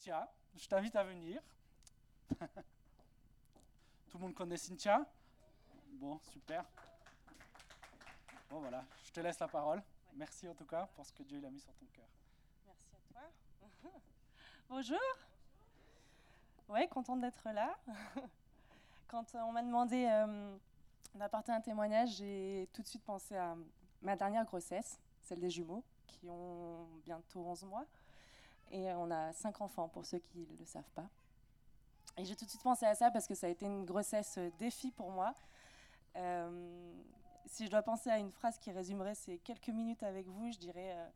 Cynthia. Je t'invite à venir. Tout le monde connaît Cynthia? Bon, super. Bon, voilà, je te laisse la parole. Merci en tout cas pour ce que Dieu a mis sur ton cœur. Merci à toi. Bonjour. Ouais, contente d'être là. Quand on m'a demandé euh, d'apporter un témoignage, j'ai tout de suite pensé à ma dernière grossesse, celle des jumeaux, qui ont bientôt 11 mois. Et on a cinq enfants, pour ceux qui ne le savent pas. Et j'ai tout de suite pensé à ça parce que ça a été une grossesse euh, défi pour moi. Euh, si je dois penser à une phrase qui résumerait ces quelques minutes avec vous, je dirais euh,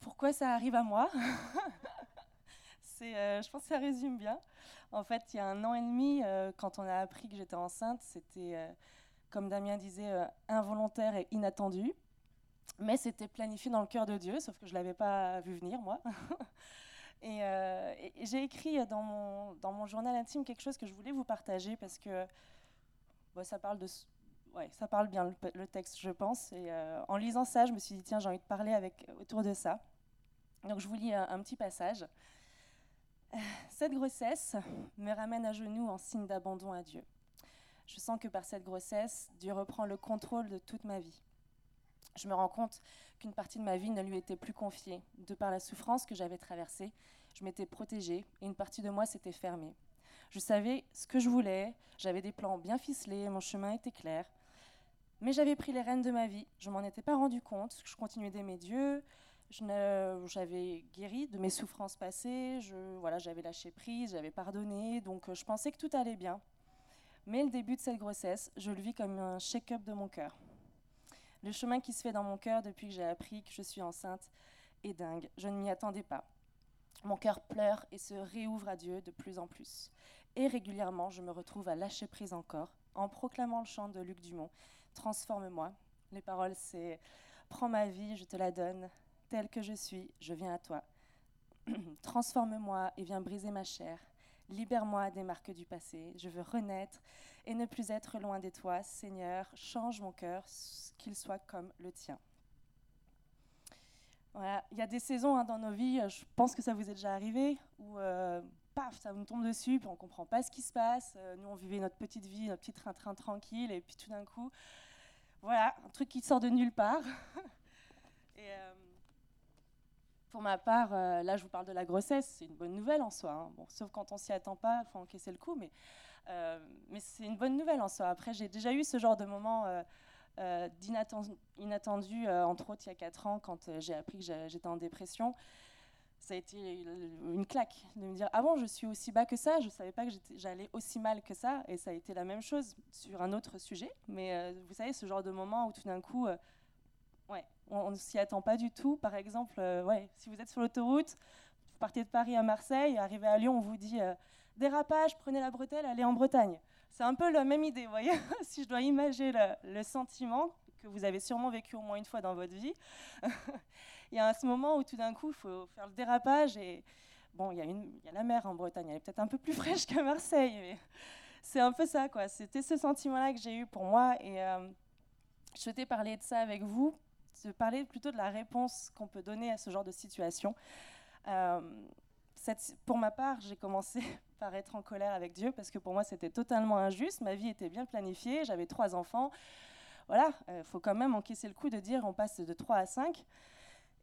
pourquoi ça arrive à moi? C'est, Je pense que ça résume bien. En fait, il y a un an et demi, quand on a appris que j'étais enceinte, c'était, comme Damien disait, involontaire et inattendu. Mais c'était planifié dans le cœur de Dieu, sauf que je ne l'avais pas vu venir, moi. Euh, et, j'ai écrit dans mon, journal intime quelque chose que je voulais vous partager parce que ça, parle de, ouais, ça parle bien le, texte, je pense. Et euh, en lisant ça, je me suis dit, tiens, j'ai envie de parler avec, autour de ça. Donc je vous lis un, petit passage. Cette grossesse me ramène à genoux en signe d'abandon à Dieu. Je sens que par cette grossesse, Dieu reprend le contrôle de toute ma vie. Je me rends compte qu'une partie de ma vie ne lui était plus confiée. De par la souffrance que j'avais traversée, je m'étais protégée et une partie de moi s'était fermée. Je savais ce que je voulais, j'avais des plans bien ficelés, mon chemin était clair. Mais j'avais pris les rênes de ma vie, je m'en étais pas rendu compte, je continuais d'aimer Dieu, j'avais guéri de mes souffrances passées, je, voilà, j'avais lâché prise, j'avais pardonné, donc euh, je pensais que tout allait bien. Mais le début de cette grossesse, je le vis comme un shake-up de mon cœur. Le chemin qui se fait dans mon cœur depuis que j'ai appris que je suis enceinte est dingue. Je ne m'y attendais pas. Mon cœur pleure et se réouvre à Dieu de plus en plus. Et régulièrement, je me retrouve à lâcher prise encore, en proclamant le chant de Luc Dumont Transforme-moi. Les paroles, c'est Prends ma vie, je te la donne. Telle que je suis, je viens à toi. Transforme-moi et viens briser ma chair. Libère-moi des marques du passé. Je veux renaître et ne plus être loin de toi. Seigneur, change mon cœur, qu'il soit comme le tien. Voilà. Il y a des saisons hein, dans nos vies, je pense que ça vous est déjà arrivé, où euh, paf, ça nous tombe dessus, puis on ne comprend pas ce qui se passe. Euh, nous, on vivait notre petite vie, notre petit train-train tranquille, et puis tout d'un coup, voilà, un truc qui sort de nulle part. et, euh, pour ma part, euh, là, je vous parle de la grossesse, c'est une bonne nouvelle en soi. Hein. Bon, sauf quand on s'y attend pas, il faut encaisser le coup, mais, euh, mais c'est une bonne nouvelle en soi. Après, j'ai déjà eu ce genre de moment euh, inattendu, entre autres il y a 4 ans, quand j'ai appris que j'étais en dépression. Ça a été une claque de me dire Ah bon, je suis aussi bas que ça, je ne savais pas que j'allais aussi mal que ça. Et ça a été la même chose sur un autre sujet. Mais vous savez, ce genre de moment où tout d'un coup, ouais, on ne s'y attend pas du tout. Par exemple, euh, ouais, si vous êtes sur l'autoroute, vous partez de Paris à Marseille, arrivez à Lyon, on vous dit euh, dérapage, prenez la bretelle, allez en Bretagne. C'est un peu la même idée, vous voyez Si je dois imaginer le, sentiment que vous avez sûrement vécu au moins une fois dans votre vie, il y a ce moment où tout d'un coup, il faut faire le dérapage et bon, il y, a une, il y a la mer en Bretagne, elle est peut-être un peu plus fraîche qu'à Marseille, mais c'est un peu ça, quoi. C'était ce sentiment-là que j'ai eu pour moi et euh, je souhaitais parler de ça avec vous de parler plutôt de la réponse qu'on peut donner à ce genre de situation. Euh, pour ma part, j'ai commencé par être en colère avec Dieu parce que pour moi c'était totalement injuste. Ma vie était bien planifiée, j'avais trois enfants. Voilà, il euh, faut quand même encaisser le coup de dire on passe de 3 à 5.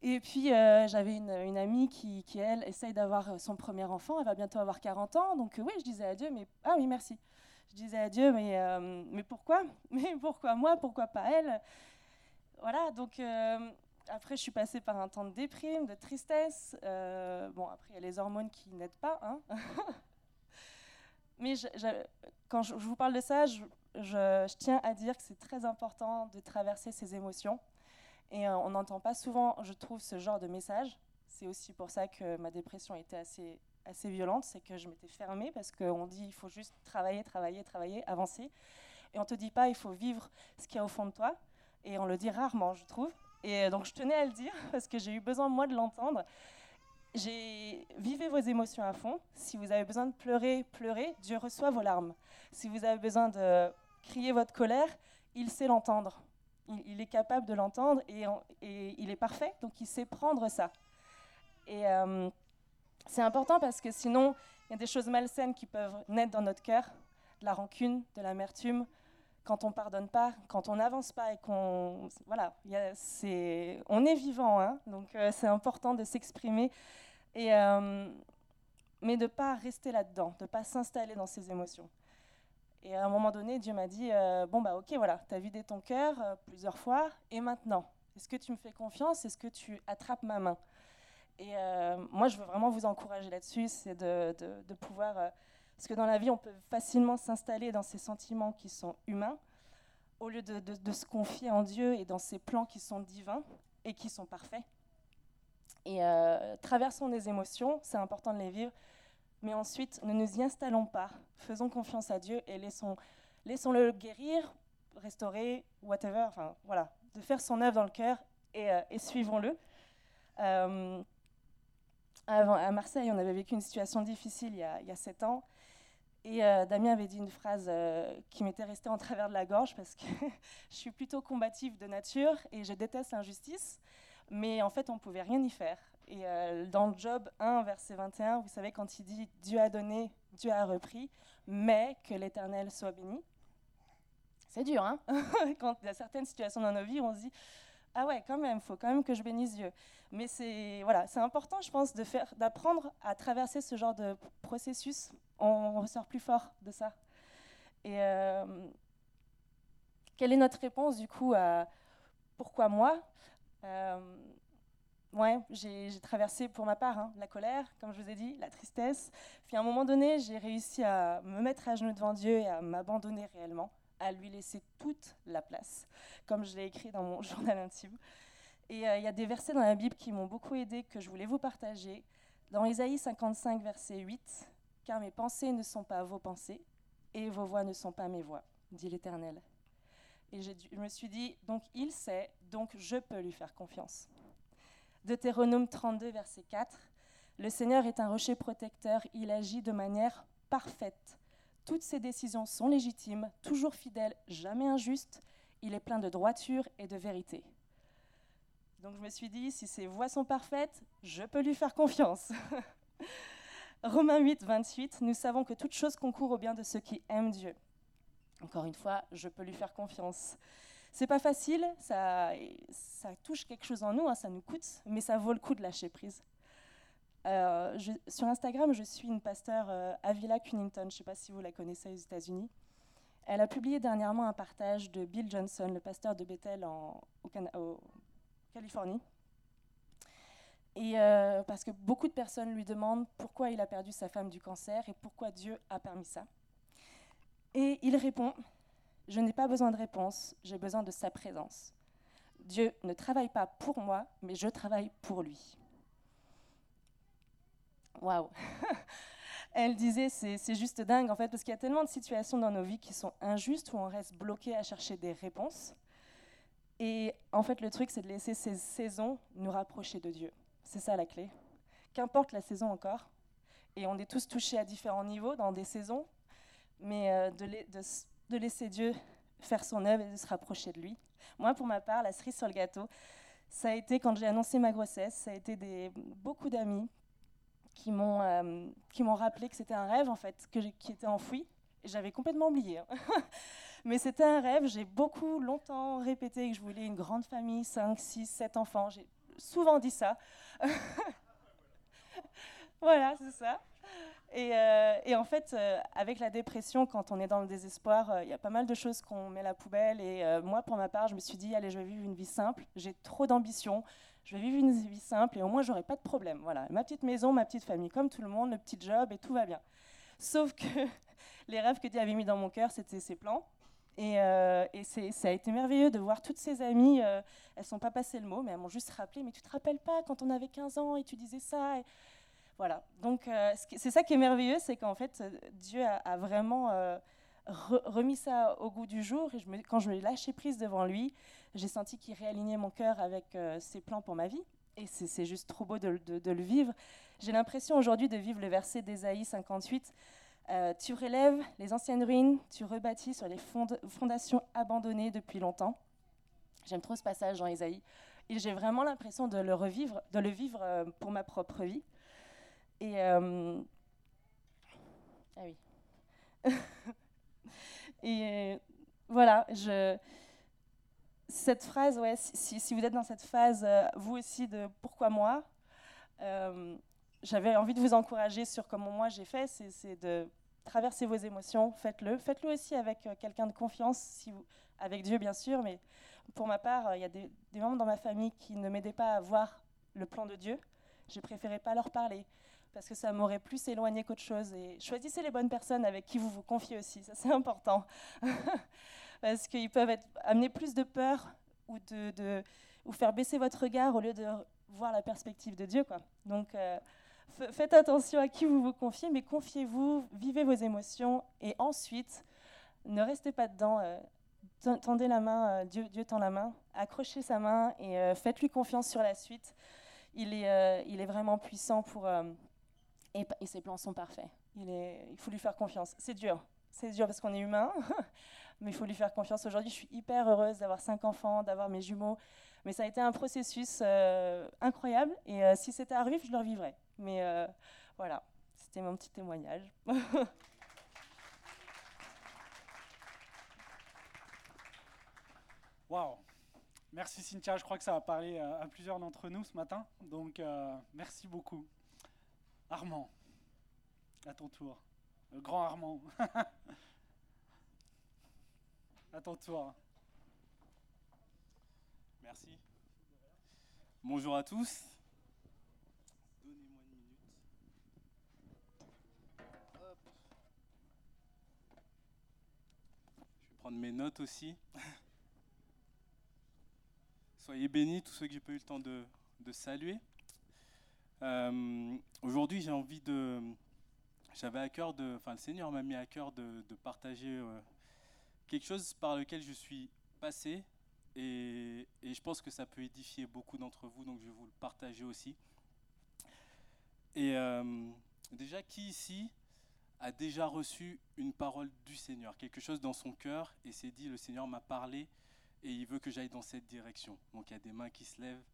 Et puis euh, j'avais une, une, amie qui, qui, elle, essaye d'avoir son premier enfant. Elle va bientôt avoir 40 ans. Donc oui, je disais à Dieu, mais ah oui, merci. Je disais à Dieu, mais, mais pourquoi? Mais pourquoi moi? Pourquoi pas elle? Voilà, donc euh, après, je suis passée par un temps de déprime, de tristesse. Euh, bon, après, il y a les hormones qui n'aident pas. Hein. Mais quand je, vous parle de ça, je, tiens à dire que c'est très important de traverser ces émotions. Et euh, on n'entend pas souvent, je trouve, ce genre de message. C'est aussi pour ça que ma dépression était assez, assez violente, c'est que je m'étais fermée parce qu'on dit il faut juste travailler, travailler, travailler, avancer. Et on ne te dit pas il faut vivre ce qu'il y a au fond de toi et on le dit rarement, je trouve. Et donc je tenais à le dire parce que j'ai eu besoin moi de l'entendre. Vivez vos émotions à fond. Si vous avez besoin de pleurer, pleurez. Dieu reçoit vos larmes. Si vous avez besoin de crier votre colère, il sait l'entendre. Il, est capable de l'entendre et, et, il est parfait, donc il sait prendre ça. Et, euh, C'est important parce que sinon, il y a des choses malsaines qui peuvent naître dans notre cœur, de la rancune, de l'amertume, quand on pardonne pas, quand on n'avance pas et qu'on voilà, c'est on est vivant, hein, donc euh, c'est important de s'exprimer euh, mais de pas rester là-dedans, de pas s'installer dans ses émotions. Et à un moment donné, Dieu m'a dit euh, bon bah ok voilà, as vidé ton cœur plusieurs fois et maintenant, est-ce que tu me fais confiance? Est-ce que tu attrapes ma main? Et moi, je veux vraiment vous encourager là-dessus, c'est de, pouvoir parce que dans la vie, on peut facilement s'installer dans ces sentiments qui sont humains, au lieu de, se confier en Dieu et dans ses plans qui sont divins et qui sont parfaits. Et euh, traversons les émotions, c'est important de les vivre, mais ensuite, ne nous y installons pas. Faisons confiance à Dieu et laissons, laissons-le guérir, restaurer, whatever, enfin voilà, de faire son œuvre dans le cœur et, euh, suivons-le. Euh, à Marseille, on avait vécu une situation difficile il y a sept ans. Et euh, Damien avait dit une phrase euh, qui m'était restée en travers de la gorge parce que je suis plutôt combative de nature et je déteste l'injustice, mais en fait on ne pouvait rien y faire. Et euh, dans Job 1, verset 21, vous savez, quand il dit Dieu a donné, Dieu a repris, mais que l'Éternel soit béni, c'est dur, hein Quand il y a certaines situations dans nos vies, on se dit ah ouais, quand même, il faut quand même que je bénisse Dieu. Mais c'est voilà, important, je pense, d'apprendre à traverser ce genre de processus. On ressort plus fort de ça. Et euh, quelle est notre réponse du coup à pourquoi moi? Euh, Ouais, j'ai traversé pour ma part hein, la colère, comme je vous ai dit, la tristesse. Puis à un moment donné, j'ai réussi à me mettre à genoux devant Dieu et à m'abandonner réellement à lui laisser toute la place, comme je l'ai écrit dans mon journal intime. Et euh, il y a des versets dans la Bible qui m'ont beaucoup aidé, que je voulais vous partager. Dans Isaïe 55, verset 8, Car mes pensées ne sont pas vos pensées, et vos voix ne sont pas mes voix, dit l'Éternel. Et je me suis dit, donc il sait, donc je peux lui faire confiance. Deutéronome 32, verset 4, Le Seigneur est un rocher protecteur, il agit de manière parfaite toutes ses décisions sont légitimes, toujours fidèles, jamais injustes. Il est plein de droiture et de vérité. Donc je me suis dit, si ses voies sont parfaites, je peux lui faire confiance. Romains 8, 28, nous savons que toute chose concourt au bien de ceux qui aiment Dieu. Encore une fois, je peux lui faire confiance. C'est pas facile, ça, touche quelque chose en nous, hein, ça nous coûte, mais ça vaut le coup de lâcher prise. Euh, sur Instagram, je suis une pasteur euh, Avila Cunnington, je ne sais pas si vous la connaissez aux États-Unis. Elle a publié dernièrement un partage de Bill Johnson, le pasteur de Bethel en Californie. Et euh, parce que beaucoup de personnes lui demandent pourquoi il a perdu sa femme du cancer et pourquoi Dieu a permis ça. Et il répond Je n'ai pas besoin de réponse, j'ai besoin de sa présence. Dieu ne travaille pas pour moi, mais je travaille pour lui. Waouh Elle disait, c'est juste dingue en fait, parce qu'il y a tellement de situations dans nos vies qui sont injustes, où on reste bloqué à chercher des réponses. Et en fait, le truc, c'est de laisser ces saisons nous rapprocher de Dieu. C'est ça la clé. Qu'importe la saison encore, et on est tous touchés à différents niveaux dans des saisons, mais euh, de, laisser Dieu faire son œuvre et de se rapprocher de lui. Moi, pour ma part, la cerise sur le gâteau, ça a été quand j'ai annoncé ma grossesse, ça a été beaucoup d'amis qui m'ont euh, qui m'ont rappelé que c'était un rêve en fait que qui était enfoui j'avais complètement oublié. Hein. Mais c'était un rêve, j'ai beaucoup longtemps répété que je voulais une grande famille, 5, 6, 7 enfants, souvent dit ça. voilà, c'est ça. Et, euh, en fait, euh, avec la dépression, quand on est dans le désespoir, il y a pas mal de choses qu'on met à la poubelle. Et moi, pour ma part, je me suis dit, allez, je vais vivre une vie simple. J'ai trop d'ambition je vais vivre une vie simple et au moins j'aurai pas de problème. Voilà, ma petite maison, ma petite famille, comme tout le monde, le petit job et tout va bien. Sauf que les rêves que Dieu avait mis dans mon cœur, c'était ses plans. Et, euh, ça a été merveilleux de voir toutes ces amies, euh, elles sont pas passées le mot, mais elles m'ont juste rappelé, mais tu te rappelles pas quand on avait 15 ans et tu disais ça. Voilà, donc euh, c'est ça qui est merveilleux, c'est qu'en fait, Dieu a, vraiment remis ça au goût du jour. Et quand je me lâché prise devant lui, j'ai senti qu'il réalignait mon cœur avec euh, ses plans pour ma vie. Et c'est juste trop beau de, le vivre. J'ai l'impression aujourd'hui de vivre le verset d'Ésaïe 58. Euh, tu relèves les anciennes ruines, tu rebâtis sur les fondations abandonnées depuis longtemps. J'aime trop ce passage dans Ésaïe. Et j'ai vraiment l'impression de le revivre, de le vivre euh, pour ma propre vie. Et euh, ah oui. et voilà, cette phrase, ouais, si, vous êtes dans cette phase, vous aussi, de pourquoi moi, j'avais envie de vous encourager sur comment moi j'ai fait, c'est de traverser vos émotions, faites-le. Faites-le aussi avec euh, quelqu'un de confiance, avec Dieu bien sûr, mais pour ma part, il y a des, des, membres dans ma famille qui ne m'aidaient pas à voir le plan de Dieu. J'ai préféré pas leur parler parce que ça m'aurait plus éloigné qu'autre chose. Et choisissez les bonnes personnes avec qui vous vous confiez aussi, ça c'est important. parce qu'ils peuvent amener plus de peur ou, faire baisser votre regard au lieu de voir la perspective de Dieu. Donc euh, faites attention à qui vous vous confiez, mais confiez-vous, vivez vos émotions et ensuite, ne restez pas dedans. Euh, tendez la main, euh, Dieu, tend la main, accrochez sa main et euh, faites-lui confiance sur la suite. Il est, il est vraiment puissant pour, et, ses plans sont parfaits. Il, faut lui faire confiance. C'est dur, c'est dur parce qu'on est humain, mais il faut lui faire confiance. Aujourd'hui, je suis hyper heureuse d'avoir cinq enfants, d'avoir mes jumeaux, mais ça a été un processus incroyable et si c'était à revivre, je le revivrais. Mais voilà, c'était mon petit témoignage. Waouh Merci Cynthia, je crois que ça va parler à, à plusieurs d'entre nous ce matin. Donc euh, merci beaucoup. Armand, à ton tour. Le grand Armand. à ton tour. Merci. Bonjour à tous. Donnez-moi une minute. Hop. Je vais prendre mes notes aussi. Soyez bénis, tous ceux que j'ai pas eu le temps de, de saluer. Euh, Aujourd'hui, j'ai envie de. J'avais à cœur de. Enfin, le Seigneur m'a mis à cœur de, de partager euh, quelque chose par lequel je suis passé. Et, et, je pense que ça peut édifier beaucoup d'entre vous, donc je vais vous le partager aussi. Et euh, déjà, qui ici a déjà reçu une parole du Seigneur, quelque chose dans son cœur, et s'est dit, le Seigneur m'a parlé, et il veut que j'aille dans cette direction. Donc il y a des mains qui se lèvent.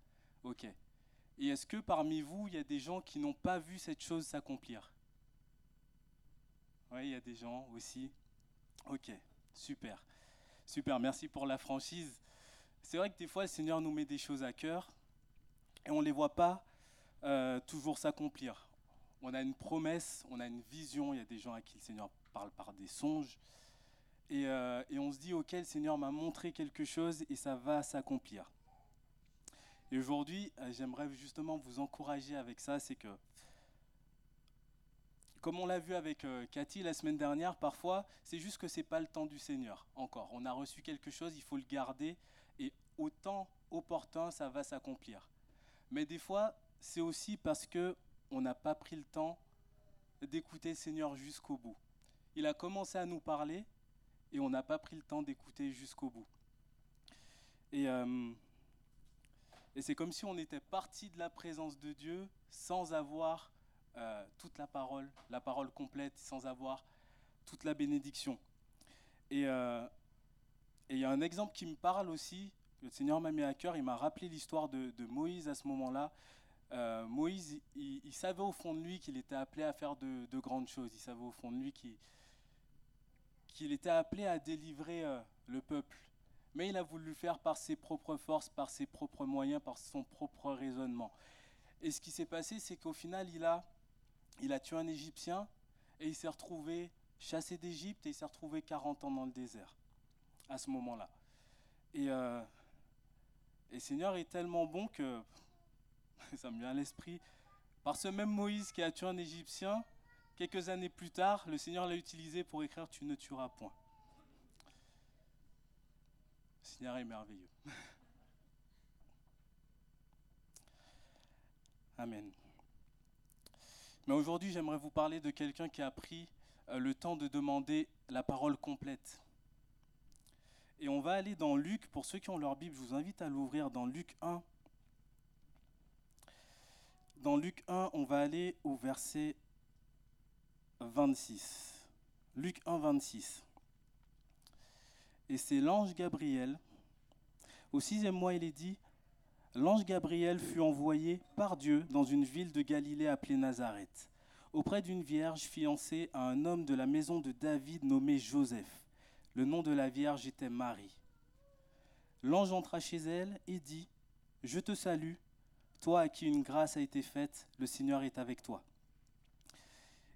Ok. Et est-ce que parmi vous, il y a des gens qui n'ont pas vu cette chose s'accomplir? Oui, il y a des gens aussi. Ok, super. Super, merci pour la franchise. C'est vrai que des fois, le Seigneur nous met des choses à cœur et on ne les voit pas euh, toujours s'accomplir. On a une promesse, on a une vision. Il y a des gens à qui le Seigneur parle par des songes. Et, euh, on se dit, ok, le Seigneur m'a montré quelque chose et ça va s'accomplir. Et aujourd'hui, euh, j'aimerais justement vous encourager avec ça, c'est que, comme on l'a vu avec euh, Cathy la semaine dernière, parfois, c'est juste que c'est pas le temps du Seigneur encore. On a reçu quelque chose, il faut le garder et au temps opportun, ça va s'accomplir. Mais des fois, c'est aussi parce que on n'a pas pris le temps d'écouter Seigneur jusqu'au bout. Il a commencé à nous parler, et on n'a pas pris le temps d'écouter jusqu'au bout. Et, euh, c'est comme si on était parti de la présence de Dieu sans avoir euh, toute la parole, la parole complète, sans avoir toute la bénédiction. Et euh, il y a un exemple qui me parle aussi, le Seigneur m'a mis à cœur, il m'a rappelé l'histoire de, Moïse à ce moment-là. Euh, Moïse, il, savait au fond de lui qu'il était appelé à faire de, de grandes choses, il savait au fond de lui qu'il était appelé à délivrer euh, le peuple. Mais il a voulu le faire par ses propres forces, par ses propres moyens, par son propre raisonnement. Et ce qui s'est passé, c'est qu'au final, il a, il a tué un Égyptien et il s'est retrouvé chassé d'Égypte et il s'est retrouvé 40 ans dans le désert à ce moment-là. Et, euh, et Seigneur est tellement bon que ça me vient à l'esprit. Par ce même Moïse qui a tué un Égyptien, Quelques années plus tard, le Seigneur l'a utilisé pour écrire Tu ne tueras point. Le Seigneur est merveilleux. Amen. Mais aujourd'hui, j'aimerais vous parler de quelqu'un qui a pris euh, le temps de demander la parole complète. Et on va aller dans Luc, pour ceux qui ont leur Bible, je vous invite à l'ouvrir dans Luc 1. Dans Luc 1, on va aller au verset 26. Luc 1, 26. Et c'est l'ange Gabriel. Au sixième mois, il est dit, l'ange Gabriel fut envoyé par Dieu dans une ville de Galilée appelée Nazareth, auprès d'une vierge fiancée à un homme de la maison de David nommé Joseph. Le nom de la vierge était Marie. L'ange entra chez elle et dit, Je te salue, toi à qui une grâce a été faite, le Seigneur est avec toi.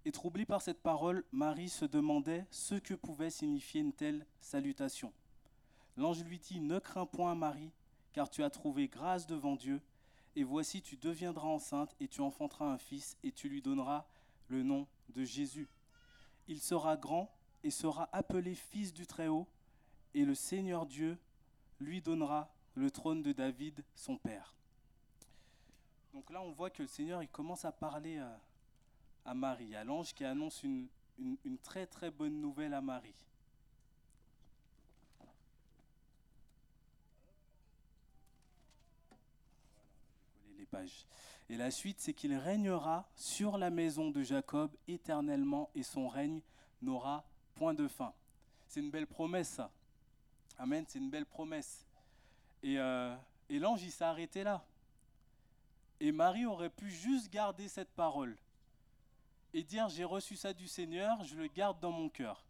Et troublée par cette parole, Marie se demandait ce que pouvait signifier une telle salutation. L'ange lui dit, Ne crains point Marie, car tu as trouvé grâce devant Dieu, et voici tu deviendras enceinte, et tu enfanteras un fils, et tu lui donneras le nom de Jésus. Il sera grand et sera appelé fils du Très-Haut, et le Seigneur Dieu lui donnera le trône de David, son père. Donc là, on voit que le Seigneur, il commence à parler à, à Marie, à l'ange qui annonce une, très très bonne nouvelle à Marie. Et la suite, c'est qu'il régnera sur la maison de Jacob éternellement et son règne n'aura point de fin. C'est une belle promesse, ça. Amen, c'est une belle promesse. Et, euh, et l'ange, il s'est arrêté là. Et Marie aurait pu juste garder cette parole et dire j'ai reçu ça du Seigneur, je le garde dans mon cœur.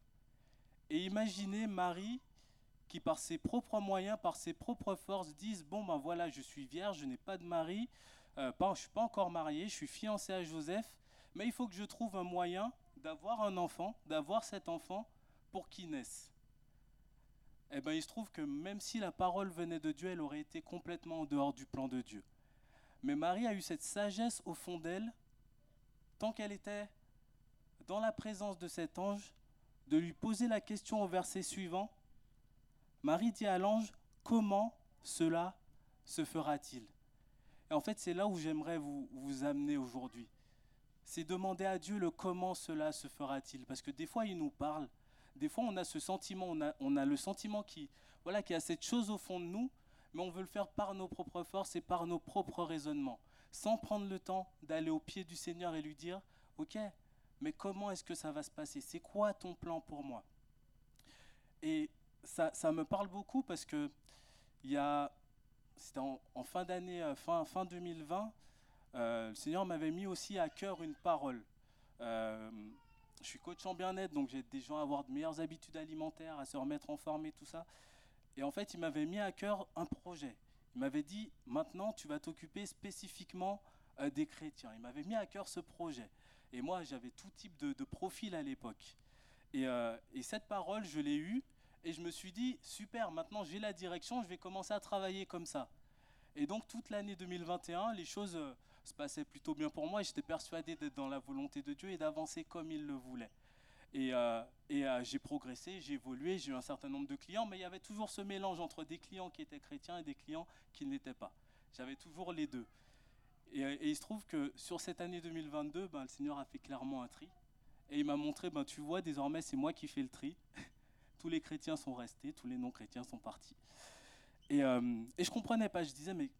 Et imaginez Marie qui par ses propres moyens, par ses propres forces disent bon ben voilà, je suis vierge, je n'ai pas de mari, euh, je ne suis pas encore mariée, je suis fiancée à Joseph, mais il faut que je trouve un moyen d'avoir un enfant, d'avoir cet enfant pour qu'il naisse. Eh bien, il se trouve que même si la parole venait de Dieu, elle aurait été complètement en dehors du plan de Dieu. Mais Marie a eu cette sagesse au fond d'elle, tant qu'elle était dans la présence de cet ange, de lui poser la question au verset suivant. Marie dit à l'ange, comment cela se fera-t-il? Et en fait, c'est là où j'aimerais vous, vous amener aujourd'hui. C'est demander à Dieu le comment cela se fera-t-il. Parce que des fois, il nous parle. Des fois, on a ce sentiment, on a, on a le sentiment qui, voilà, qu'il y a cette chose au fond de nous, mais on veut le faire par nos propres forces et par nos propres raisonnements, sans prendre le temps d'aller au pied du Seigneur et lui dire, OK, mais comment est-ce que ça va se passer? C'est quoi ton plan pour moi Et ça, ça, me parle beaucoup parce que il y a, c'était en, fin d'année, euh, fin, fin 2020, euh, le Seigneur m'avait mis aussi à cœur une parole. Euh, je suis coach en bien-être, donc j'aide des gens à avoir de meilleures habitudes alimentaires, à se remettre en forme et tout ça. Et en fait, il m'avait mis à cœur un projet. Il m'avait dit, maintenant, tu vas t'occuper spécifiquement euh, des chrétiens. Il m'avait mis à cœur ce projet. Et moi, j'avais tout type de, de profil à l'époque. Et, euh, et, cette parole, je l'ai eue, et je me suis dit, super, maintenant j'ai la direction, je vais commencer à travailler comme ça. Et donc, toute l'année 2021, les choses euh, se passaient plutôt bien pour moi, et j'étais persuadé d'être dans la volonté de Dieu et d'avancer comme il le voulait. Et, et euh, j'ai progressé, j'ai évolué, j'ai eu un certain nombre de clients, mais il y avait toujours ce mélange entre des clients qui étaient chrétiens et des clients qui ne l'étaient pas. J'avais toujours les deux. Et, et, il se trouve que sur cette année 2022, ben, le Seigneur a fait clairement un tri. Et il m'a montré, ben, tu vois, désormais c'est moi qui fais le tri. tous les chrétiens sont restés, tous les non-chrétiens sont partis. Et, euh, je comprenais pas, je disais, mais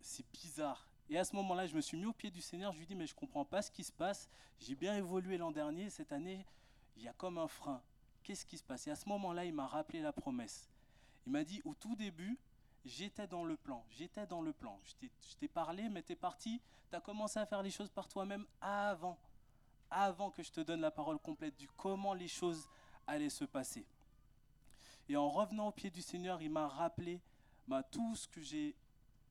c'est bizarre. Et à ce moment-là, je me suis mis au pied du Seigneur, je lui dis, mais je ne comprends pas ce qui se passe. J'ai bien évolué l'an dernier, cette année, il y a comme un frein. Qu'est-ce qui se passe? Et à ce moment-là, il m'a rappelé la promesse. Il m'a dit, au tout début, j'étais dans le plan, j'étais dans le plan. Je t'ai parlé, mais tu es parti, tu as commencé à faire les choses par toi-même avant, avant que je te donne la parole complète du comment les choses allaient se passer. Et en revenant au pied du Seigneur, il m'a rappelé bah, tout ce que j'ai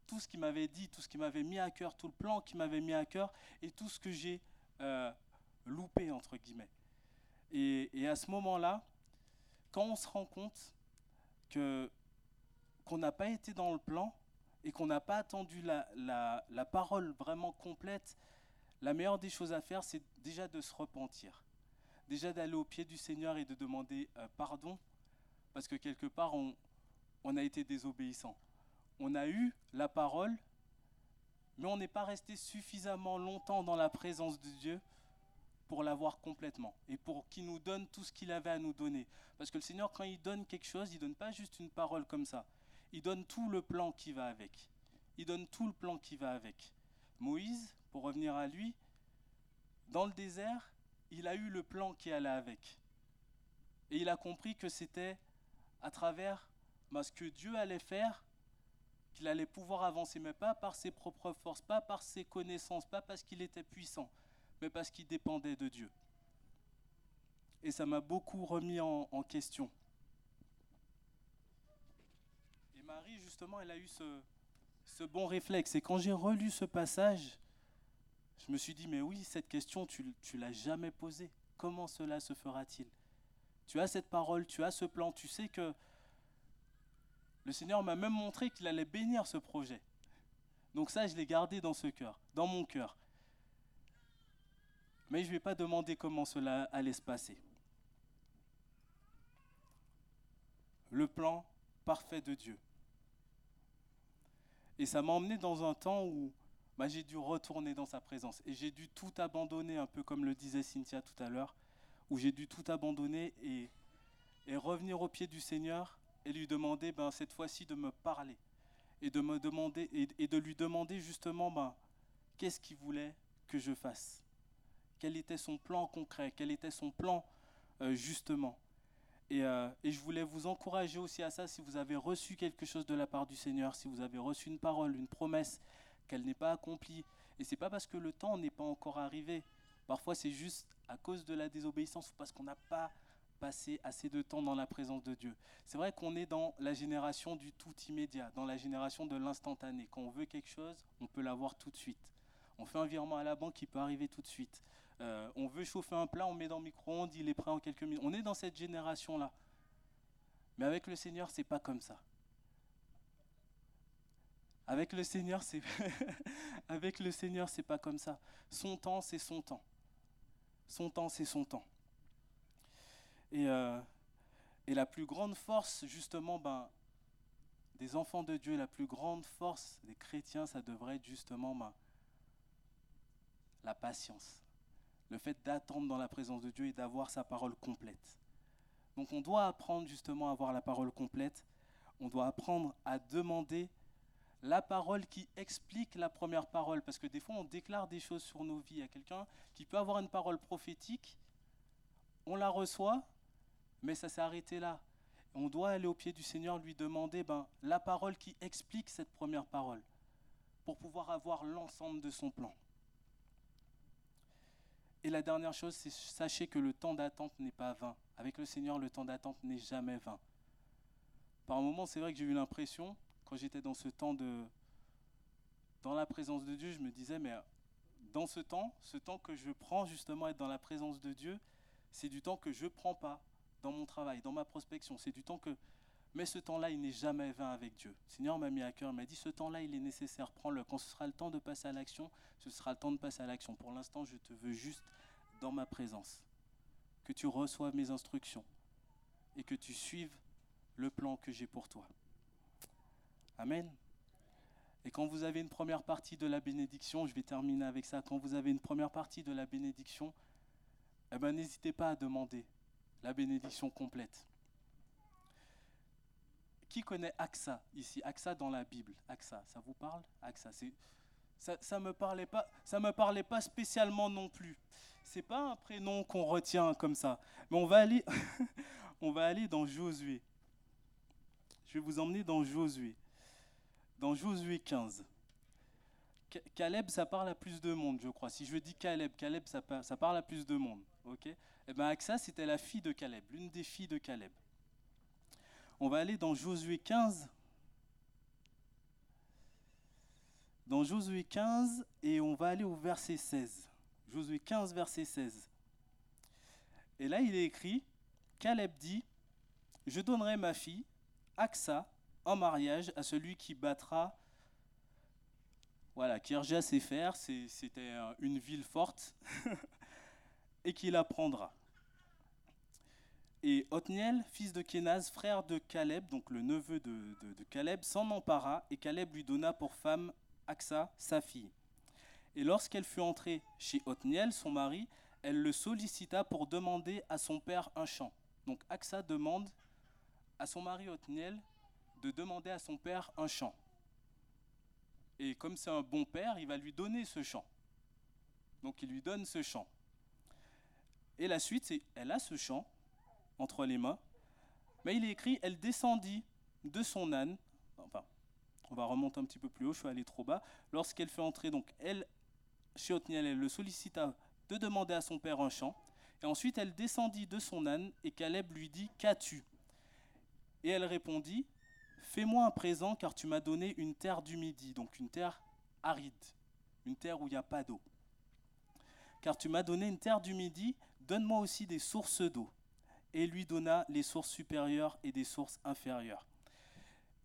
tout ce qu'il m'avait dit, tout ce qu'il m'avait mis à cœur, tout le plan qu'il m'avait mis à cœur et tout ce que j'ai euh, loupé, entre guillemets. Et, à ce moment-là, quand on se rend compte qu'on n'a pas été dans le plan et qu'on n'a pas attendu la, parole vraiment complète, la meilleure des choses à faire, c'est déjà de se repentir. Déjà d'aller au pied du Seigneur et de demander euh, pardon, parce que quelque part, on a été désobéissant on a eu la parole, mais on n'est pas resté suffisamment longtemps dans la présence de Dieu pour l'avoir complètement et pour qu'il nous donne tout ce qu'il avait à nous donner. Parce que le Seigneur, quand il donne quelque chose, il ne donne pas juste une parole comme ça. Il donne tout le plan qui va avec. Il donne tout le plan qui va avec. Moïse, pour revenir à lui, dans le désert, il a eu le plan qui allait avec. Et il a compris que c'était à travers bah, ce que Dieu allait faire qu'il allait pouvoir avancer, mais pas par ses propres forces, pas par ses connaissances, pas parce qu'il était puissant, mais parce qu'il dépendait de Dieu. Et ça m'a beaucoup remis en, question. Et Marie, justement, elle a eu ce, bon réflexe. Et quand j'ai relu ce passage, je me suis dit, mais oui, cette question, tu ne l'as jamais posée. Comment cela se fera-t-il? Tu as cette parole, tu as ce plan, tu sais que le Seigneur m'a même montré qu'il allait bénir ce projet. Donc ça, je l'ai gardé dans ce cœur, dans mon cœur. Mais je ne vais pas demander comment cela allait se passer. Le plan parfait de Dieu. Et ça m'a emmené dans un temps où bah, j'ai dû retourner dans sa présence. Et j'ai dû tout abandonner, un peu comme le disait Cynthia tout à l'heure, où j'ai dû tout abandonner et, revenir au pied du Seigneur et lui demander ben, cette fois-ci de me parler. Et de, me demander, et, et de lui demander justement ben, qu'est-ce qu'il voulait que je fasse. Quel était son plan concret, quel était son plan euh, justement. Et, euh, et, je voulais vous encourager aussi à ça si vous avez reçu quelque chose de la part du Seigneur, si vous avez reçu une parole, une promesse, qu'elle n'est pas accomplie. Et c'est pas parce que le temps n'est pas encore arrivé. Parfois, c'est juste à cause de la désobéissance ou parce qu'on n'a pas passé assez de temps dans la présence de Dieu. C'est vrai qu'on est dans la génération du tout immédiat, dans la génération de l'instantané. Quand on veut quelque chose, on peut l'avoir tout de suite. On fait un virement à la banque qui peut arriver tout de suite. Euh, on veut chauffer un plat, on met dans le micro-ondes, il est prêt en quelques minutes. On est dans cette génération-là. Mais avec le Seigneur, c'est pas comme ça. Avec le Seigneur, c'est avec le Seigneur, c'est pas comme ça. Son temps, c'est son temps. Son temps, c'est son temps. Et, euh, et la plus grande force, justement, ben, des enfants de Dieu, la plus grande force des chrétiens, ça devrait être justement ben, la patience. Le fait d'attendre dans la présence de Dieu et d'avoir sa parole complète. Donc on doit apprendre justement à avoir la parole complète. On doit apprendre à demander la parole qui explique la première parole. Parce que des fois, on déclare des choses sur nos vies à quelqu'un qui peut avoir une parole prophétique. On la reçoit, mais ça s'est arrêté là. On doit aller au pied du Seigneur, lui demander ben, la parole qui explique cette première parole, pour pouvoir avoir l'ensemble de son plan. Et la dernière chose, c'est sachez que le temps d'attente n'est pas vain. Avec le Seigneur, le temps d'attente n'est jamais vain. Par un moment, c'est vrai que j'ai eu l'impression, quand j'étais dans ce temps de dans la présence de Dieu, je me disais mais dans ce temps, ce temps que je prends justement à être dans la présence de Dieu, c'est du temps que je prends pas dans mon travail, dans ma prospection, c'est du temps que mais ce temps-là, il n'est jamais vain avec Dieu. Le Seigneur m'a mis à cœur, m'a dit ce temps-là, il est nécessaire, prends-le. Quand ce sera le temps de passer à l'action, ce sera le temps de passer à l'action. Pour l'instant, je te veux juste dans ma présence. Que tu reçoives mes instructions et que tu suives le plan que j'ai pour toi. Amen. Et quand vous avez une première partie de la bénédiction, je vais terminer avec ça, quand vous avez une première partie de la bénédiction, eh ben, n'hésitez pas à demander la bénédiction complète. Qui connaît AXA ici? AXA dans la Bible AXA, ça vous parle? AXA, ça, ça me parlait pas, me parlait pas spécialement non plus. C'est pas un prénom qu'on retient comme ça. Mais on va aller, dans Josué. Je vais vous emmener dans Josué dans Josué 15. Caleb, ça parle à plus de monde, je crois. Si je dis Caleb, Caleb, ça, parle à plus de monde. Ok? Eh bien, c'était la fille de Caleb, l'une des filles de Caleb. On va aller dans Josué 15. Dans Josué 15, et on va aller au verset 16. Josué 15, verset 16. Et là, il est écrit Caleb dit Je donnerai ma fille, Axa, en mariage à celui qui battra. Voilà, Kirjas Sefer, c'était une ville forte, et qui la prendra. Et Othniel, fils de Kenaz, frère de Caleb, donc le neveu de Caleb, s'en empara, et Caleb lui donna pour femme Aksa, sa fille. Et lorsqu'elle fut entrée chez Othniel, son mari, elle le sollicita pour demander à son père un champ. Donc Aksa demande à son mari Othniel de demander à son père un champ. Et comme c'est un bon père, il va lui donner ce champ. Donc il lui donne ce champ. Et la suite, c'est elle a ce champ entre les mains, mais il est écrit elle descendit de son âne. Enfin, on va remonter un petit peu plus haut, je suis allé trop bas. Lorsqu'elle fait entrer, donc elle, chez elle le sollicita de demander à son père un champ. Et ensuite elle descendit de son âne, et Caleb lui dit, Qu'as-tu? Et elle répondit, Fais-moi un présent, car tu m'as donné une terre du midi, donc une terre aride, une terre où il n'y a pas d'eau. Car tu m'as donné une terre du midi, donne-moi aussi des sources d'eau. Et lui donna les sources supérieures et des sources inférieures.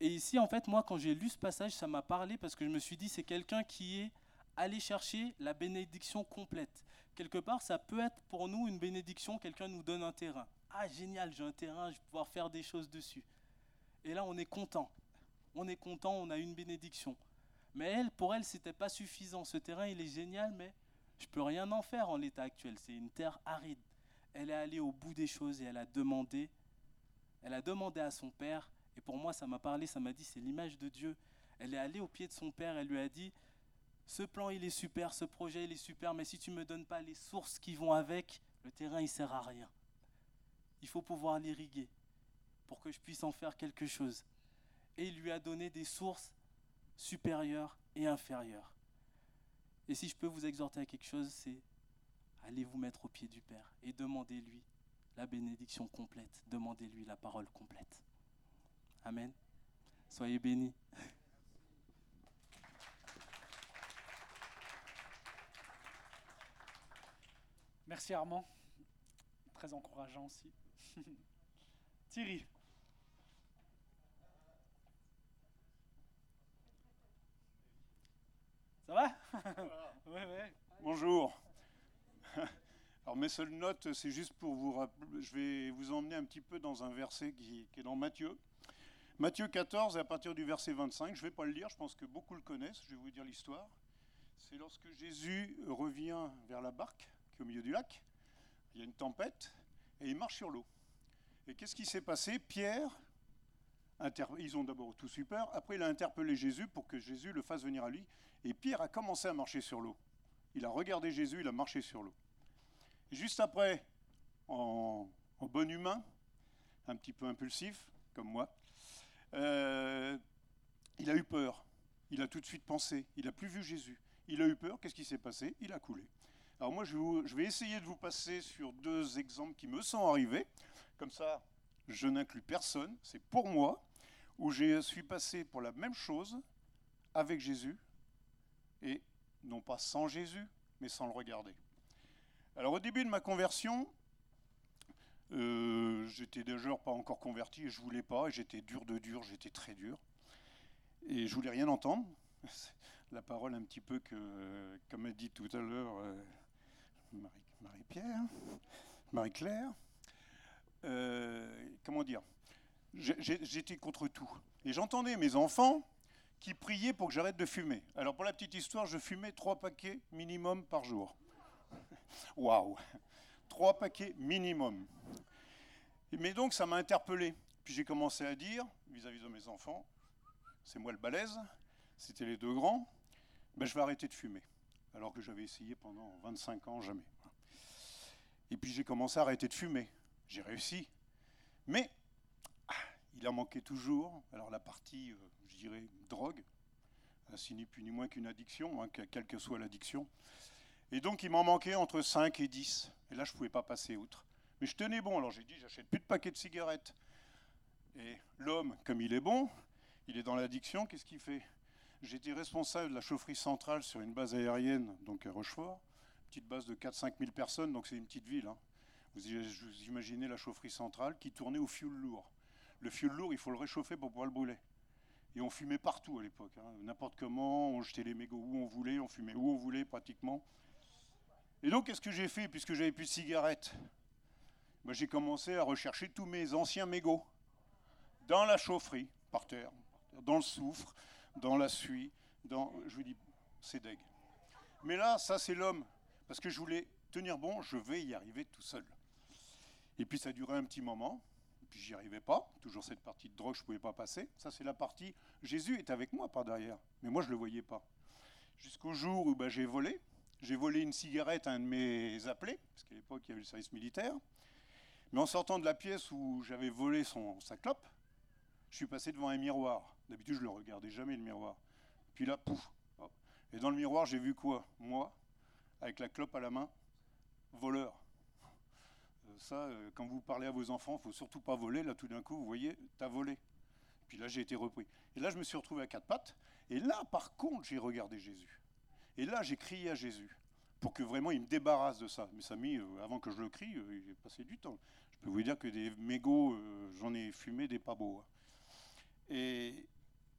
Et ici, en fait, moi, quand j'ai lu ce passage, ça m'a parlé parce que je me suis dit, c'est quelqu'un qui est allé chercher la bénédiction complète. Quelque part, ça peut être pour nous une bénédiction, quelqu'un nous donne un terrain. Ah, génial, j'ai un terrain, je vais pouvoir faire des choses dessus. Et là, on est content. On est content, on a une bénédiction. Mais elle, pour elle, c'était pas suffisant. Ce terrain, il est génial, mais je peux rien en faire en l'état actuel. C'est une terre aride. Elle est allée au bout des choses et elle a demandé, elle a demandé à son père. Et pour moi, ça m'a parlé, ça m'a dit, c'est l'image de Dieu. Elle est allée au pied de son père. Elle lui a dit, ce plan, il est super, ce projet, il est super, mais si tu me donnes pas les sources qui vont avec, le terrain, il sert à rien. Il faut pouvoir l'irriguer pour que je puisse en faire quelque chose. Et il lui a donné des sources supérieures et inférieures. Et si je peux vous exhorter à quelque chose, c'est allez vous mettre au pied du Père et demandez-lui la bénédiction complète, demandez-lui la parole complète. Amen. Soyez bénis. Merci Armand. Très encourageant aussi. Thierry. Ça va? Ouais, ouais. Bonjour. Alors mes seules notes, c'est juste pour vous rappeler, je vais vous emmener un petit peu dans un verset qui, est dans Matthieu. Matthieu 14, et à partir du verset 25, je ne vais pas le lire, je pense que beaucoup le connaissent, je vais vous dire l'histoire. C'est lorsque Jésus revient vers la barque qui est au milieu du lac, il y a une tempête, et il marche sur l'eau. Et qu'est-ce qui s'est passé? Pierre, ils ont d'abord tout super, après il a interpellé Jésus pour que Jésus le fasse venir à lui, et Pierre a commencé à marcher sur l'eau. Il a regardé Jésus, il a marché sur l'eau. Juste après, en, bon humain, un petit peu impulsif, comme moi, euh, il a eu peur. Il a tout de suite pensé. Il n'a plus vu Jésus. Il a eu peur. Qu'est-ce qui s'est passé? Il a coulé. Alors moi, je, je, vais essayer de vous passer sur deux exemples qui me sont arrivés. Comme ça, je n'inclus personne. C'est pour moi, où je suis passé pour la même chose avec Jésus, et non pas sans Jésus, mais sans le regarder. Alors au début de ma conversion, euh, j'étais déjà pas encore converti et je voulais pas, et j'étais dur de dur, j'étais très dur. Et je voulais rien entendre. La parole un petit peu que, comme a dit tout à l'heure euh, Marie-Pierre, Marie-Claire, euh, comment dire, j'étais contre tout. Et j'entendais mes enfants qui priaient pour que j'arrête de fumer. Alors pour la petite histoire, je fumais trois paquets minimum par jour. Waouh Trois paquets minimum. Mais donc ça m'a interpellé. Puis j'ai commencé à dire, vis-à-vis de mes enfants, c'est moi le balèze, c'était les deux grands, ben je vais arrêter de fumer. Alors que j'avais essayé pendant 25 ans, jamais. Et puis j'ai commencé à arrêter de fumer. J'ai réussi. Mais ah, il en manquait toujours. Alors la partie, euh, je dirais, drogue, c'est ni plus ni moins qu'une addiction, hein, quelle que soit l'addiction. Et donc il m'en manquait entre 5 et 10. Et là, je ne pouvais pas passer outre. Mais je tenais bon, alors j'ai dit, j'achète plus de paquets de cigarettes. Et l'homme, comme il est bon, il est dans l'addiction, qu'est-ce qu'il fait? J'étais responsable de la chaufferie centrale sur une base aérienne, donc à Rochefort, petite base de 4-5 000 personnes, donc c'est une petite ville. Hein. Vous, imaginez la chaufferie centrale qui tournait au fioul lourd. Le fioul lourd, il faut le réchauffer pour pouvoir le brûler. Et on fumait partout à l'époque, hein. n'importe comment, on jetait les mégots où on voulait, on fumait où on voulait pratiquement. Et donc, qu'est-ce que j'ai fait puisque j'avais plus de cigarettes? Ben, J'ai commencé à rechercher tous mes anciens mégots dans la chaufferie, par terre, dans le soufre, dans la suie, dans. Je vous dis, c'est deg. Mais là, ça, c'est l'homme. Parce que je voulais tenir bon, je vais y arriver tout seul. Et puis, ça duré un petit moment. Puis, j'y arrivais pas. Toujours cette partie de drogue, je ne pouvais pas passer. Ça, c'est la partie. Jésus est avec moi par derrière. Mais moi, je ne le voyais pas. Jusqu'au jour où ben, j'ai volé. J'ai volé une cigarette à un de mes appelés, parce qu'à l'époque, il y avait le service militaire. Mais en sortant de la pièce où j'avais volé son, sa clope, je suis passé devant un miroir. D'habitude, je ne le regardais jamais, le miroir. Puis là, pouf. Et dans le miroir, j'ai vu quoi? Moi, avec la clope à la main, voleur. Euh, ça, euh, quand vous parlez à vos enfants, il faut surtout pas voler. Là, tout d'un coup, vous voyez, tu as volé. Puis là, j'ai été repris. Et là, je me suis retrouvé à quatre pattes. Et là, par contre, j'ai regardé Jésus. Et là, j'ai crié à Jésus pour que vraiment il me débarrasse de ça. Mais ça mis, euh, avant que je le crie, euh, il est passé du temps. Je peux vous dire que des mégots, euh, j'en ai fumé des pas beaux. hein. Et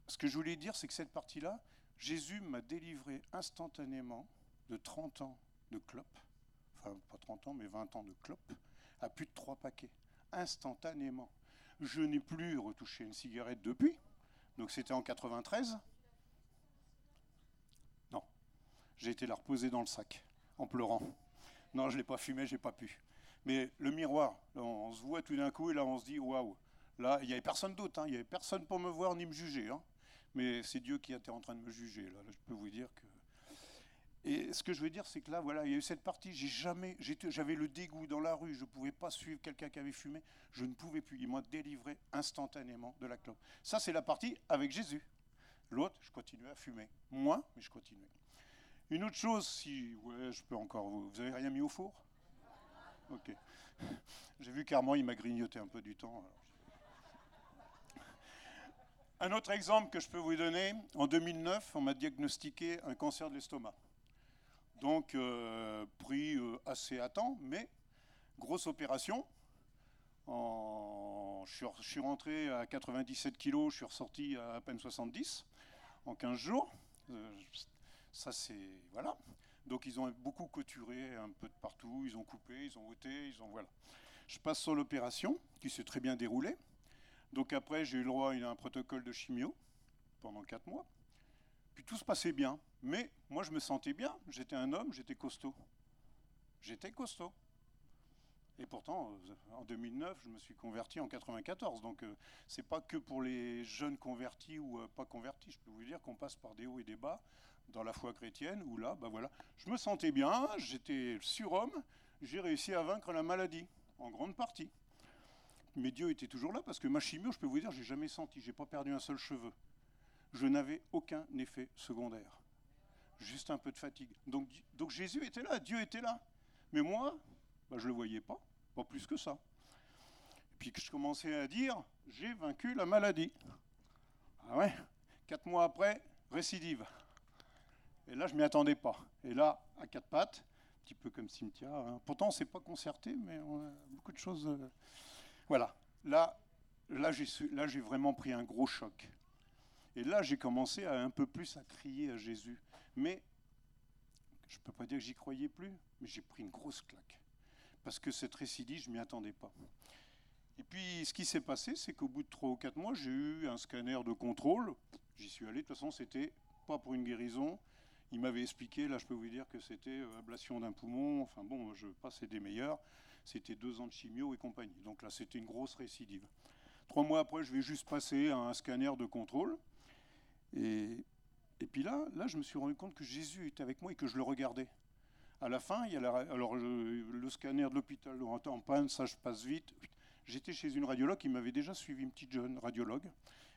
ce que je voulais dire, c'est que cette partie-là, Jésus m'a délivré instantanément de 30 ans de clopes, enfin pas 30 ans, mais 20 ans de clopes, à plus de 3 paquets, instantanément. Je n'ai plus retouché une cigarette depuis, donc c'était en 93. Non, j'ai été la reposer dans le sac, en pleurant. Non, je ne l'ai pas fumé, j'ai pas pu. Mais le miroir, on se voit tout d'un coup et là on se dit waouh. Là, il n'y avait personne d'autre, hein, il n'y avait personne pour me voir ni me juger. hein. Mais c'est Dieu qui était en train de me juger. Là, je peux vous dire que. Et ce que je veux dire, c'est que là, voilà, il y a eu cette partie. J'ai jamais, j'avais le dégoût dans la rue. Je ne pouvais pas suivre quelqu'un qui avait fumé. Je ne pouvais plus. Il m'a délivré instantanément de la clope. Ça, c'est la partie avec Jésus. L'autre, je continuais à fumer. Moins, mais je continuais. Une autre chose, si ouais, je peux encore. Vous, vous avez rien mis au four? Ok. J'ai vu qu'Armand, il m'a grignoté un peu du temps. Un autre exemple que je peux vous donner, en 2009, on m'a diagnostiqué un cancer de l'estomac. Donc, euh, pris euh, assez à temps, mais grosse opération. Je, suis, rentré à 97 kilos, je suis ressorti à à peine 70 en 15 jours. Euh, ça, c'est. Voilà. Donc, ils ont beaucoup couturé un peu de partout, ils ont coupé, ils ont ôté, ils ont. Voilà. Je passe sur l'opération, qui s'est très bien déroulée. Donc après, j'ai eu le droit à un protocole de chimio pendant 4 mois. Puis tout se passait bien. Mais moi, je me sentais bien. J'étais un homme, j'étais costaud. J'étais costaud. Et pourtant, en 2009, je me suis converti en 94. Donc, euh, c'est pas que pour les jeunes convertis ou euh, pas convertis. Je peux vous dire qu'on passe par des hauts et des bas dans la foi chrétienne. Où là, bah voilà, je me sentais bien. J'étais surhomme. J'ai réussi à vaincre la maladie en grande partie. Mais Dieu était toujours là parce que ma chimio, je peux vous dire, j'ai jamais senti, j'ai pas perdu un seul cheveu. Je n'avais aucun effet secondaire. Juste un peu de fatigue. Donc, donc Jésus était là, Dieu était là. Mais moi, bah, je ne le voyais pas, pas plus que ça. Et puis que je commençais à dire, j'ai vaincu la maladie. Ah ouais, quatre mois après, récidive. Et là, je m'y attendais pas. Et là, à quatre pattes, un petit peu comme cimetière. hein. Pourtant, on s'est pas concerté, mais on a beaucoup de choses. euh, Voilà. Là, là, j'ai su- vraiment pris un gros choc. Et là, j'ai commencé à un peu plus à crier à Jésus. Mais je ne peux pas dire que j'y croyais plus, mais j'ai pris une grosse claque. Parce que cette récidive, je ne m'y attendais pas. Et puis, ce qui s'est passé, c'est qu'au bout de 3 ou 4 mois, j'ai eu un scanner de contrôle. J'y suis allé, de toute façon, c'était pas pour une guérison. Il m'avait expliqué, là, je peux vous dire que c'était euh, ablation d'un poumon. Enfin bon, je passais des meilleurs. C'était deux ans de chimio et compagnie. Donc là, c'était une grosse récidive. Trois mois après, je vais juste passer à un scanner de contrôle. Et, et puis là, là, je me suis rendu compte que Jésus était avec moi et que je le regardais. À la fin, il y a la- alors le, scanner de l'hôpital en panne, ça je passe vite. J'étais chez une radiologue qui m'avait déjà suivi, une petite jeune radiologue.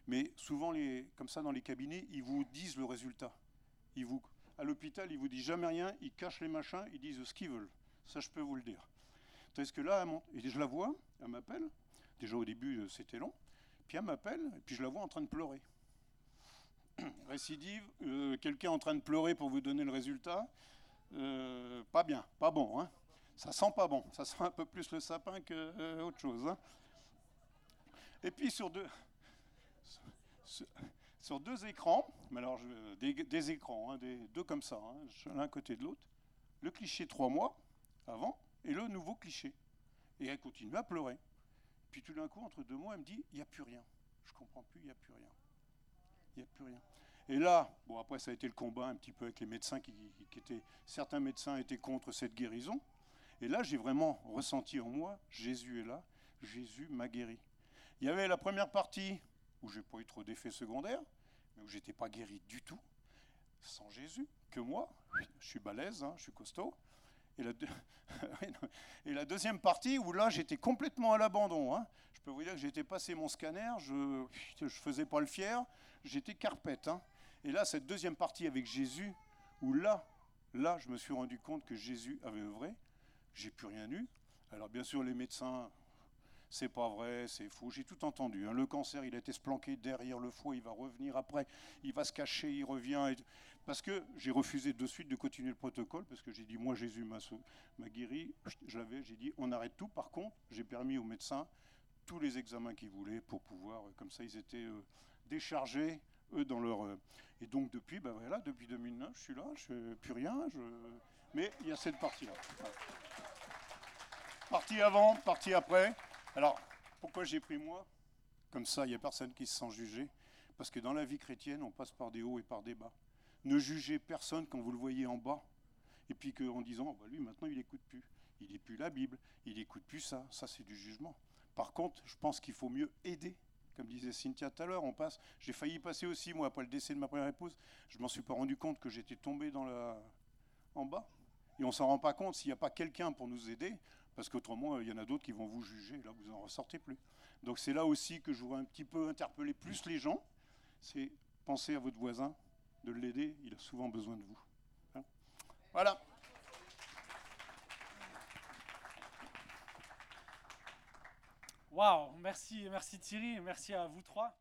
Mais souvent, les, comme ça, dans les cabinets, ils vous disent le résultat. Ils vous, à l'hôpital, ils vous disent jamais rien, ils cachent les machins, ils disent ce qu'ils veulent. Ça, je peux vous le dire. Tandis que là, et je la vois, elle m'appelle. Déjà au début, euh, c'était long. Puis elle m'appelle, et puis je la vois en train de pleurer. Récidive, euh, quelqu'un en train de pleurer pour vous donner le résultat. Euh, pas bien, pas bon. Hein. Ça sent pas bon. Ça sent un peu plus le sapin que euh, autre chose. hein. Et puis sur deux, sur, deux écrans, mais des, écrans, hein, deux comme ça, hein, l'un côté de l'autre, le cliché trois mois avant et le nouveau cliché. Et elle continue à pleurer. Puis tout d'un coup, entre deux mois, elle me dit il n'y a plus rien. Je comprends plus, il n'y a plus rien. Il n'y a plus rien. Et là, bon, après, ça a été le combat un petit peu avec les médecins qui, qui étaient. Certains médecins étaient contre cette guérison. Et là, j'ai vraiment ressenti en moi Jésus est là, Jésus m'a guéri. Il y avait la première partie où j'ai pas eu trop d'effets secondaires, mais où j'étais pas guéri du tout, sans Jésus, que moi. Je suis balèze, hein, je suis costaud. Et la, deuxième partie où là, j'étais complètement à l'abandon. hein. Je peux vous dire que j'étais passé mon scanner, je ne faisais pas le fier, j'étais carpette. hein. Et là, cette deuxième partie avec Jésus, où là, là, je me suis rendu compte que Jésus avait œuvré. j'ai plus rien eu. Alors bien sûr, les médecins, c'est pas vrai, c'est faux, j'ai tout entendu. hein. Le cancer, il a été se derrière le foie, il va revenir après, il va se cacher, il revient. Parce que j'ai refusé de suite de continuer le protocole, parce que j'ai dit, moi Jésus m'a guéri, l'avais, j'ai dit, on arrête tout. Par contre, j'ai permis aux médecins tous les examens qu'ils voulaient pour pouvoir, euh, comme ça, ils étaient euh, déchargés, eux, dans leur... euh, et donc depuis, ben voilà, depuis 2009, je suis là, je fais plus rien, mais il y a cette partie-là. Voilà. Partie avant, partie après. Alors, pourquoi j'ai pris moi? Comme ça, il n'y a personne qui se sent jugé. Parce que dans la vie chrétienne, on passe par des hauts et par des bas. Ne jugez personne quand vous le voyez en bas. Et puis qu'en disant, Oh, bah, lui, maintenant, il n'écoute plus. Il n'est plus la Bible, il n'écoute plus ça. Ça, c'est du jugement. Par contre, je pense qu'il faut mieux aider. Comme disait Cynthia tout à l'heure, on passe. J'ai failli passer aussi, moi, après le décès de ma première épouse. Je m'en suis pas rendu compte que j'étais tombé dans la... en bas. Et on s'en rend pas compte s'il n'y a pas quelqu'un pour nous aider, parce qu'autrement, il y en a d'autres qui vont vous juger, et là, vous n'en ressortez plus. Donc c'est là aussi que je voudrais un petit peu interpeller plus les gens, c'est penser à votre voisin, de l'aider, il a souvent besoin de vous. Hein voilà. Waouh, merci, merci Thierry, merci à vous trois.